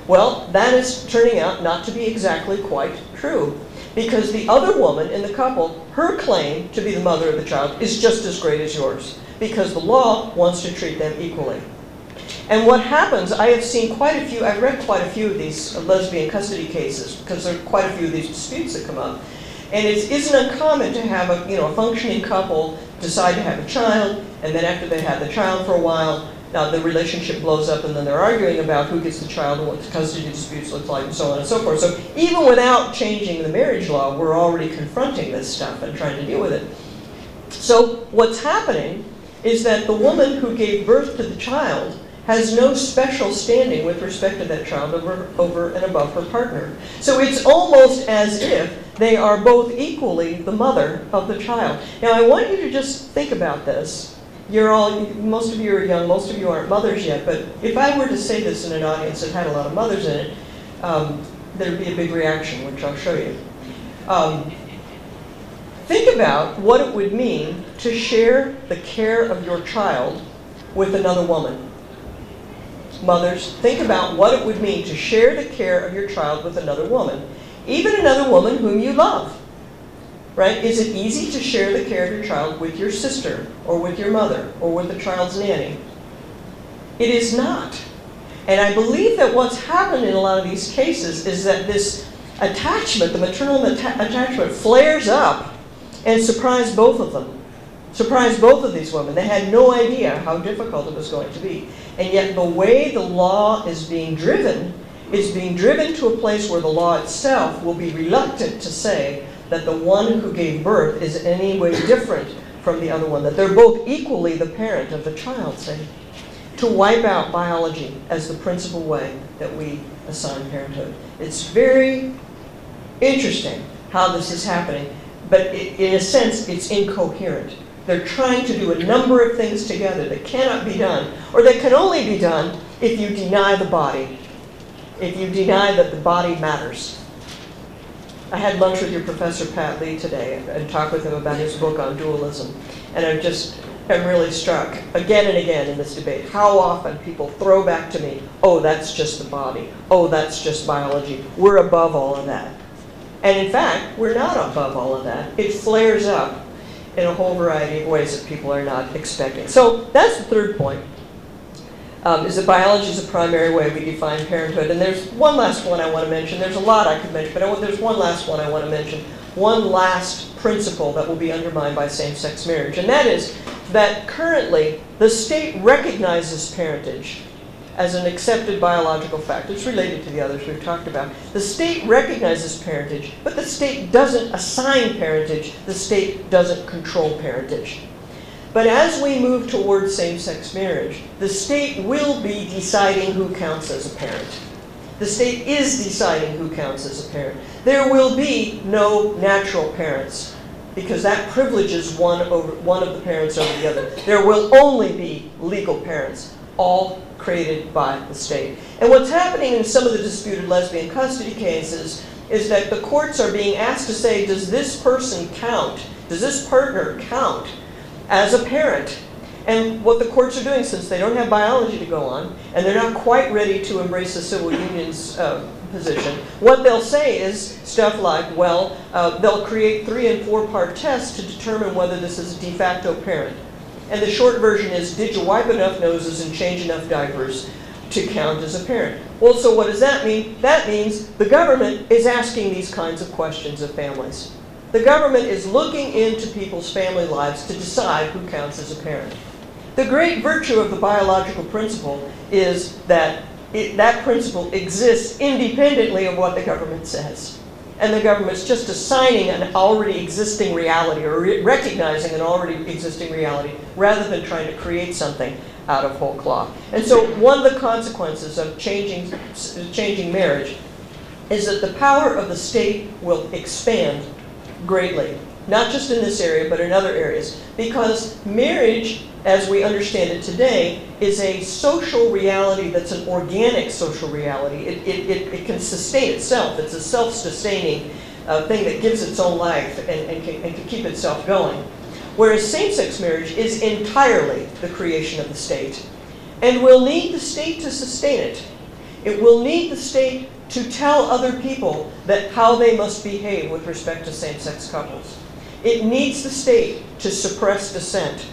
Well, that is turning out not to be exactly quite true because the other woman in the couple, her claim to be the mother of the child is just as great as yours because the law wants to treat them equally. And what happens, I have seen quite a few, I've read quite a few of these lesbian custody cases because there are quite a few of these disputes that come up. And it isn't uncommon to have a, you know, a functioning couple decide to have a child, and then after they have the child for a while, now the relationship blows up and then they're arguing about who gets the child and what the custody disputes look like and so on and so forth. So even without changing the marriage law, we're already confronting this stuff and trying to deal with it. So what's happening is that the woman who gave birth to the child has no special standing with respect to that child over, over and above her partner. So it's almost as if they are both equally the mother of the child. Now I want you to just think about this you're all, most of you are young, most of you aren't mothers yet, but if I were to say this in an audience that had a lot of mothers in it, um, there'd be a big reaction, which I'll show you. Um, think about what it would mean to share the care of your child with another woman. Mothers, think about what it would mean to share the care of your child with another woman, even another woman whom you love right? Is it easy to share the care of your child with your sister or with your mother or with the child's nanny? It is not. And I believe that what's happened in a lot of these cases is that this attachment, the maternal attachment, flares up and surprised both of them. surprised both of these women. They had no idea how difficult it was going to be. And yet the way the law is being driven is being driven to a place where the law itself will be reluctant to say that the one who gave birth is in any way different from the other one, that they're both equally the parent of the child, say, to wipe out biology as the principal way that we assign parenthood. It's very interesting how this is happening, but it, in a sense, it's incoherent. They're trying to do a number of things together that cannot be done, or that can only be done if you deny the body, if you deny that the body matters. I had lunch with your professor Pat Lee today and talked with him about his book on dualism, and I'm just I'm really struck again and again in this debate how often people throw back to me, oh, that's just the body, oh, that's just biology. We're above all of that. And in fact, we're not above all of that. It flares up in a whole variety of ways that people are not expecting. So that's the third point, um, is that biology is the primary way we define parenthood. And there's one last one I want to mention. There's a lot I could mention, but I, there's one last one I want to mention. One last principle that will be undermined by same-sex marriage, and that is that currently the state recognizes parentage as an accepted biological fact. It's related to the others we've talked about. The state recognizes parentage, but the state doesn't assign parentage. The state doesn't control parentage. But as we move towards same-sex marriage, the state will be deciding who counts as a parent. The state is deciding who counts as a parent. There will be no natural parents because that privileges one, over, one of the parents over the other. There will only be legal parents, all created by the state. And what's happening in some of the disputed lesbian custody cases is that the courts are being asked to say, does this person count? Does this partner count as a parent? And what the courts are doing, since they don't have biology to go on, and they're not quite ready to embrace the civil unions uh, position, what they'll say is stuff like, well, uh, they'll create three and four part tests to determine whether this is a de facto parent. And the short version is, did you wipe enough noses and change enough diapers to count as a parent? Well, so what does that mean? That means the government is asking these kinds of questions of families. The government is looking into people's family lives to decide who counts as a parent. The great virtue of the biological principle is that it, that principle exists independently of what the government says. And the government's just assigning an already existing reality or re recognizing an already existing reality rather than trying to create something out of whole cloth. And so one of the consequences of changing, changing marriage is that the power of the state will expand greatly, not just in this area, but in other areas. Because marriage, as we understand it today, is a social reality that's an organic social reality. It, it, it, it can sustain itself. It's a self-sustaining uh, thing that gives its own life and, and, can, and can keep itself going. Whereas same-sex marriage is entirely the creation of the state and will need the state to sustain it. It will need the state to tell other people that how they must behave with respect to same-sex couples. It needs the state to suppress dissent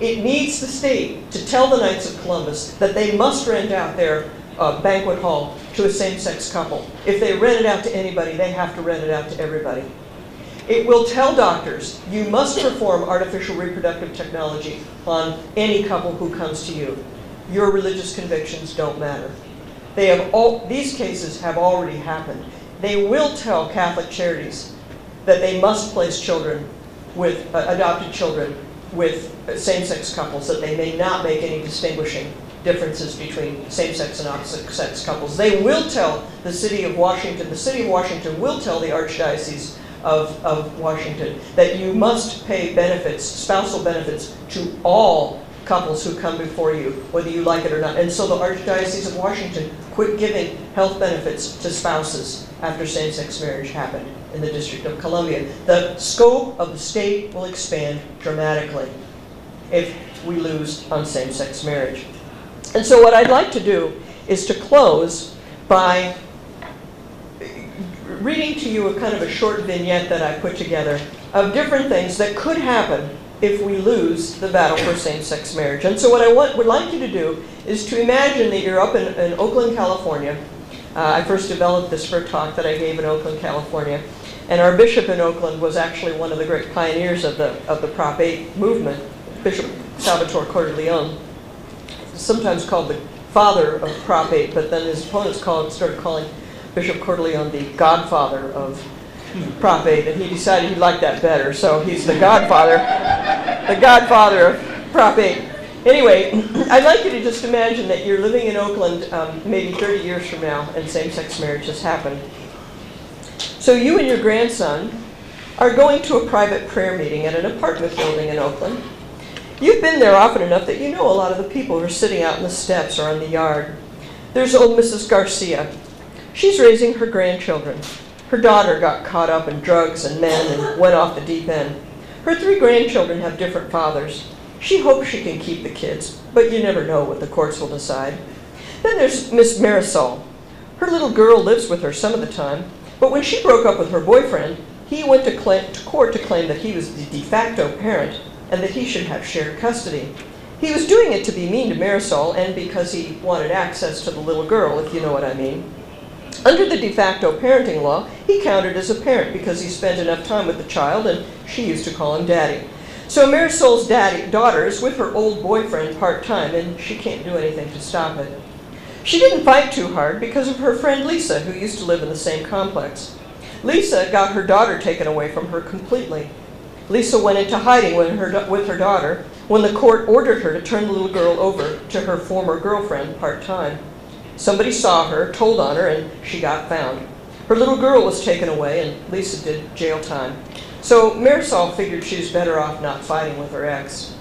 it needs the state to tell the Knights of Columbus that they must rent out their uh, banquet hall to a same-sex couple. If they rent it out to anybody, they have to rent it out to everybody. It will tell doctors, you must perform artificial reproductive technology on any couple who comes to you. Your religious convictions don't matter. They have all, these cases have already happened. They will tell Catholic charities that they must place children with uh, adopted children with same-sex couples that they may not make any distinguishing differences between same-sex and opposite-sex couples. They will tell the city of Washington, the city of Washington will tell the Archdiocese of, of Washington that you must pay benefits, spousal benefits, to all couples who come before you, whether you like it or not. And so the Archdiocese of Washington quit giving health benefits to spouses after same-sex marriage happened in the District of Columbia. The scope of the state will expand dramatically if we lose on same-sex marriage. And so what I'd like to do is to close by reading to you a kind of a short vignette that I put together of different things that could happen if we lose the battle for same-sex marriage. And so what I want, would like you to do is to imagine that you're up in, in Oakland, California, Uh, I first developed this for a talk that I gave in Oakland, California. And our bishop in Oakland was actually one of the great pioneers of the, of the Prop 8 movement, Bishop Salvatore Cordileone, sometimes called the father of Prop 8, but then his opponents called, started calling Bishop Cordileone the godfather of Prop 8, and he decided he liked that better, so he's the godfather, the godfather of Prop 8. Anyway, I'd like you to just imagine that you're living in Oakland um, maybe 30 years from now, and same-sex marriage has happened. So you and your grandson are going to a private prayer meeting at an apartment building in Oakland. You've been there often enough that you know a lot of the people who are sitting out in the steps or on the yard. There's old Mrs. Garcia. She's raising her grandchildren. Her daughter got caught up in drugs and men and went off the deep end. Her three grandchildren have different fathers. She hopes she can keep the kids, but you never know what the courts will decide. Then there's Miss Marisol. Her little girl lives with her some of the time, but when she broke up with her boyfriend, he went to, to, court to claim that he was the de facto parent and that he should have shared custody. He was doing it to be mean to Marisol and because he wanted access to the little girl, if you know what I mean. Under the de facto parenting law, he counted as a parent because he spent enough time with the child and she used to call him daddy. So Marisol's daddy, daughter is with her old boyfriend part-time and she can't do anything to stop it. She didn't fight too hard because of her friend Lisa, who used to live in the same complex. Lisa got her daughter taken away from her completely. Lisa went into hiding with her, with her daughter when the court ordered her to turn the little girl over to her former girlfriend part-time. Somebody saw her, told on her, and she got found. Her little girl was taken away, and Lisa did jail time. So Marisol figured she was better off not fighting with her ex.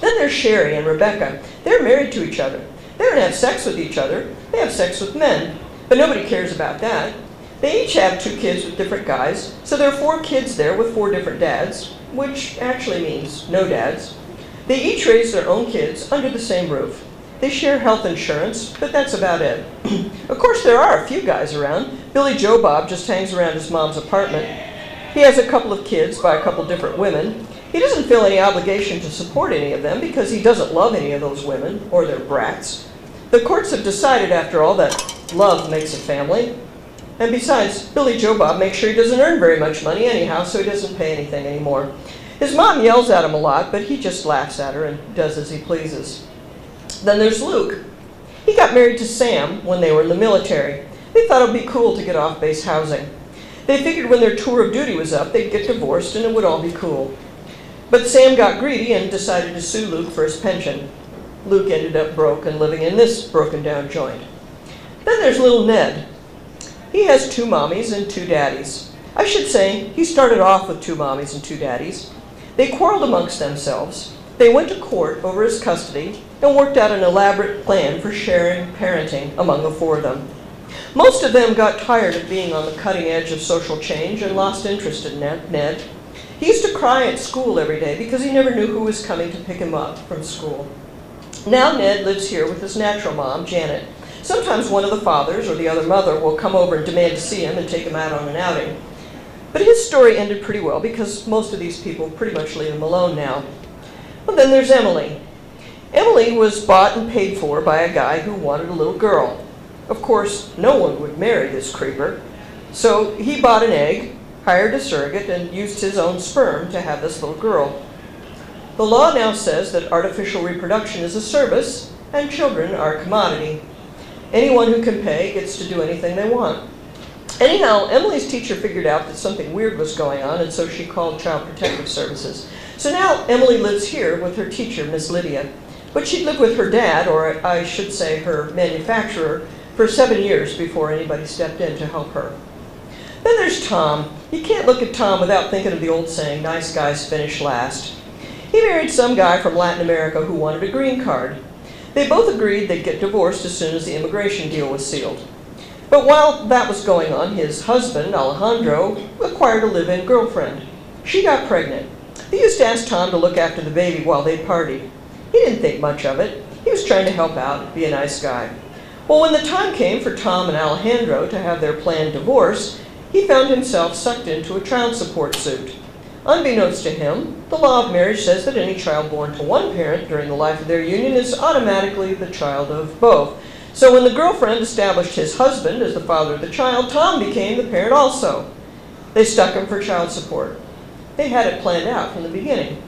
Then there's Sherry and Rebecca. They're married to each other. They don't have sex with each other. They have sex with men. But nobody cares about that. They each have two kids with different guys, so there are four kids there with four different dads, which actually means no dads. They each raise their own kids under the same roof. They share health insurance, but that's about it. of course, there are a few guys around. Billy Joe Bob just hangs around his mom's apartment. He has a couple of kids by a couple different women. He doesn't feel any obligation to support any of them because he doesn't love any of those women or their brats. The courts have decided, after all, that love makes a family. And besides, Billy Joe Bob makes sure he doesn't earn very much money anyhow, so he doesn't pay anything anymore. His mom yells at him a lot, but he just laughs at her and does as he pleases. Then there's Luke. He got married to Sam when they were in the military. They thought it would be cool to get off base housing. They figured when their tour of duty was up, they'd get divorced and it would all be cool. But Sam got greedy and decided to sue Luke for his pension. Luke ended up broke and living in this broken down joint. Then there's little Ned. He has two mommies and two daddies. I should say, he started off with two mommies and two daddies. They quarreled amongst themselves. They went to court over his custody and worked out an elaborate plan for sharing parenting among the four of them. Most of them got tired of being on the cutting edge of social change and lost interest in Ned. He used to cry at school every day because he never knew who was coming to pick him up from school. Now Ned lives here with his natural mom, Janet. Sometimes one of the fathers or the other mother will come over and demand to see him and take him out on an outing. But his story ended pretty well because most of these people pretty much leave him alone now. Well, then there's Emily. Emily was bought and paid for by a guy who wanted a little girl. Of course, no one would marry this creeper. So he bought an egg, hired a surrogate, and used his own sperm to have this little girl. The law now says that artificial reproduction is a service and children are a commodity. Anyone who can pay gets to do anything they want. Anyhow, Emily's teacher figured out that something weird was going on, and so she called Child Protective Services. So now Emily lives here with her teacher, Miss Lydia. But she'd lived with her dad, or I should say her manufacturer, for seven years before anybody stepped in to help her. Then there's Tom. You can't look at Tom without thinking of the old saying, nice guys finish last. He married some guy from Latin America who wanted a green card. They both agreed they'd get divorced as soon as the immigration deal was sealed. But while that was going on, his husband, Alejandro, acquired a live-in girlfriend. She got pregnant. He used to ask Tom to look after the baby while they partied. He didn't think much of it. He was trying to help out, be a nice guy. Well, when the time came for Tom and Alejandro to have their planned divorce, he found himself sucked into a child support suit. Unbeknownst to him, the law of marriage says that any child born to one parent during the life of their union is automatically the child of both. So when the girlfriend established his husband as the father of the child, Tom became the parent also. They stuck him for child support. They had it planned out from the beginning.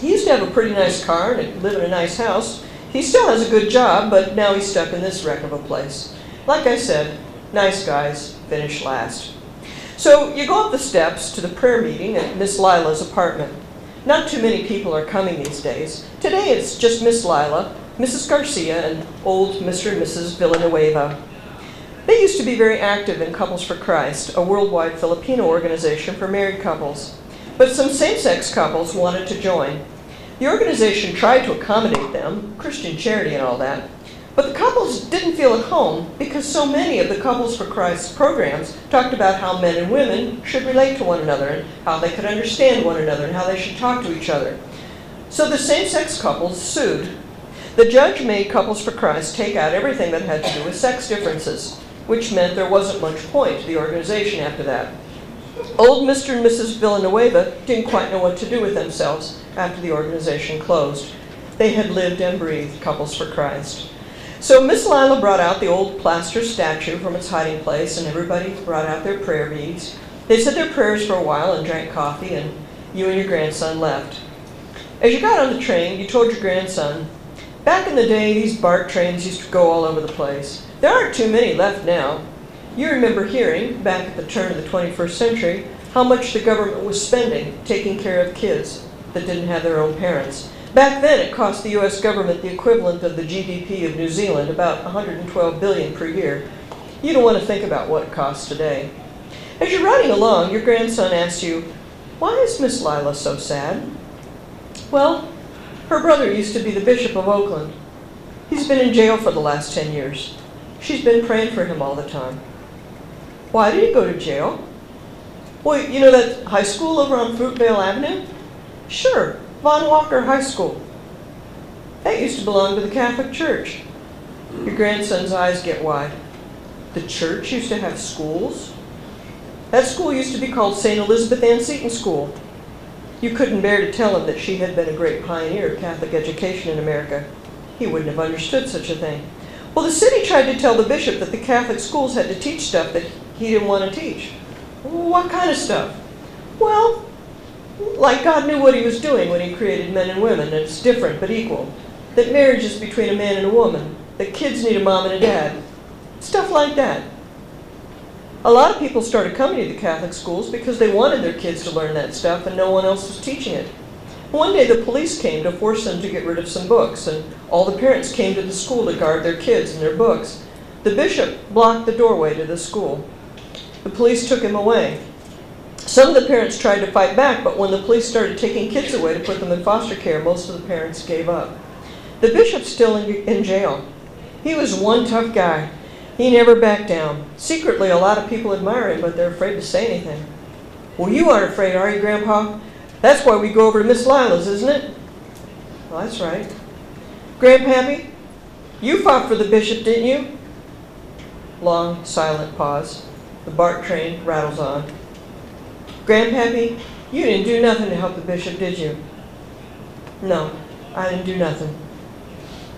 He used to have a pretty nice car and live in a nice house. He still has a good job, but now he's stuck in this wreck of a place. Like I said, nice guys finish last. So you go up the steps to the prayer meeting at Miss Lila's apartment. Not too many people are coming these days. Today it's just Miss Lila, Mrs. Garcia, and old Mr. and Mrs. Villanueva. They used to be very active in Couples for Christ, a worldwide Filipino organization for married couples. But some same-sex couples wanted to join. The organization tried to accommodate them, Christian charity and all that, but the couples didn't feel at home because so many of the Couples for Christ programs talked about how men and women should relate to one another and how they could understand one another and how they should talk to each other. So the same-sex couples sued. The judge made Couples for Christ take out everything that had to do with sex differences, which meant there wasn't much point to the organization after that. Old Mr. and Mrs. Villanueva didn't quite know what to do with themselves after the organization closed. They had lived and breathed Couples for Christ. So Miss Lila brought out the old plaster statue from its hiding place, and everybody brought out their prayer beads. They said their prayers for a while and drank coffee, and you and your grandson left. As you got on the train, you told your grandson, back in the day, these BART trains used to go all over the place. There aren't too many left now. You remember hearing, back at the turn of the 21st century, how much the government was spending taking care of kids that didn't have their own parents. Back then, it cost the U.S. government the equivalent of the GDP of New Zealand, about 112 billion per year. You don't want to think about what it costs today. As you're riding along, your grandson asks you, why is Miss Lila so sad? Well, her brother used to be the Bishop of Oakland. He's been in jail for the last 10 years. She's been praying for him all the time. Why did he go to jail? Well, you know that high school over on Fruitvale Avenue? Sure, Von Walker High School. That used to belong to the Catholic Church. Your grandson's eyes get wide. The church used to have schools? That school used to be called St. Elizabeth Ann Seton School. You couldn't bear to tell him that she had been a great pioneer of Catholic education in America. He wouldn't have understood such a thing. Well, the city tried to tell the bishop that the Catholic schools had to teach stuff that he didn't want to teach. What kind of stuff? Well, like God knew what he was doing when he created men and women, and it's different but equal. That marriage is between a man and a woman. That kids need a mom and a dad. Stuff like that. A lot of people started coming to the Catholic schools because they wanted their kids to learn that stuff and no one else was teaching it. One day the police came to force them to get rid of some books, and all the parents came to the school to guard their kids and their books. The bishop blocked the doorway to the school. The police took him away. Some of the parents tried to fight back, but when the police started taking kids away to put them in foster care, most of the parents gave up. The bishop's still in, in jail. He was one tough guy. He never backed down. Secretly, a lot of people admire him, but they're afraid to say anything. Well, you aren't afraid, are you, Grandpa? That's why we go over to Miss Lila's, isn't it? Well, that's right. Grandpappy, you fought for the bishop, didn't you? Long, silent pause. The BART train rattles on. Grandpappy, you didn't do nothing to help the bishop, did you? No, I didn't do nothing.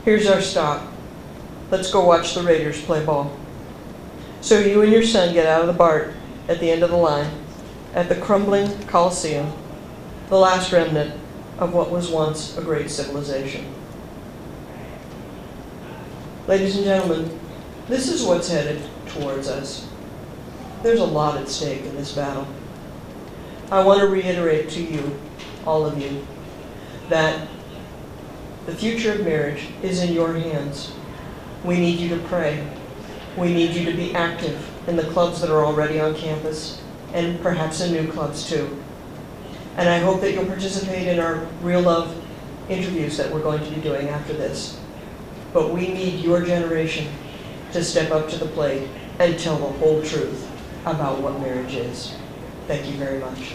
Here's our stop. Let's go watch the Raiders play ball. So you and your son get out of the BART at the end of the line at the crumbling Coliseum the last remnant of what was once a great civilization. Ladies and gentlemen, this is what's headed towards us. There's a lot at stake in this battle. I want to reiterate to you, all of you, that the future of marriage is in your hands. We need you to pray. We need you to be active in the clubs that are already on campus, and perhaps in new clubs too. And I hope that you'll participate in our Real Love interviews that we're going to be doing after this. But we need your generation to step up to the plate and tell the whole truth about what marriage is. Thank you very much.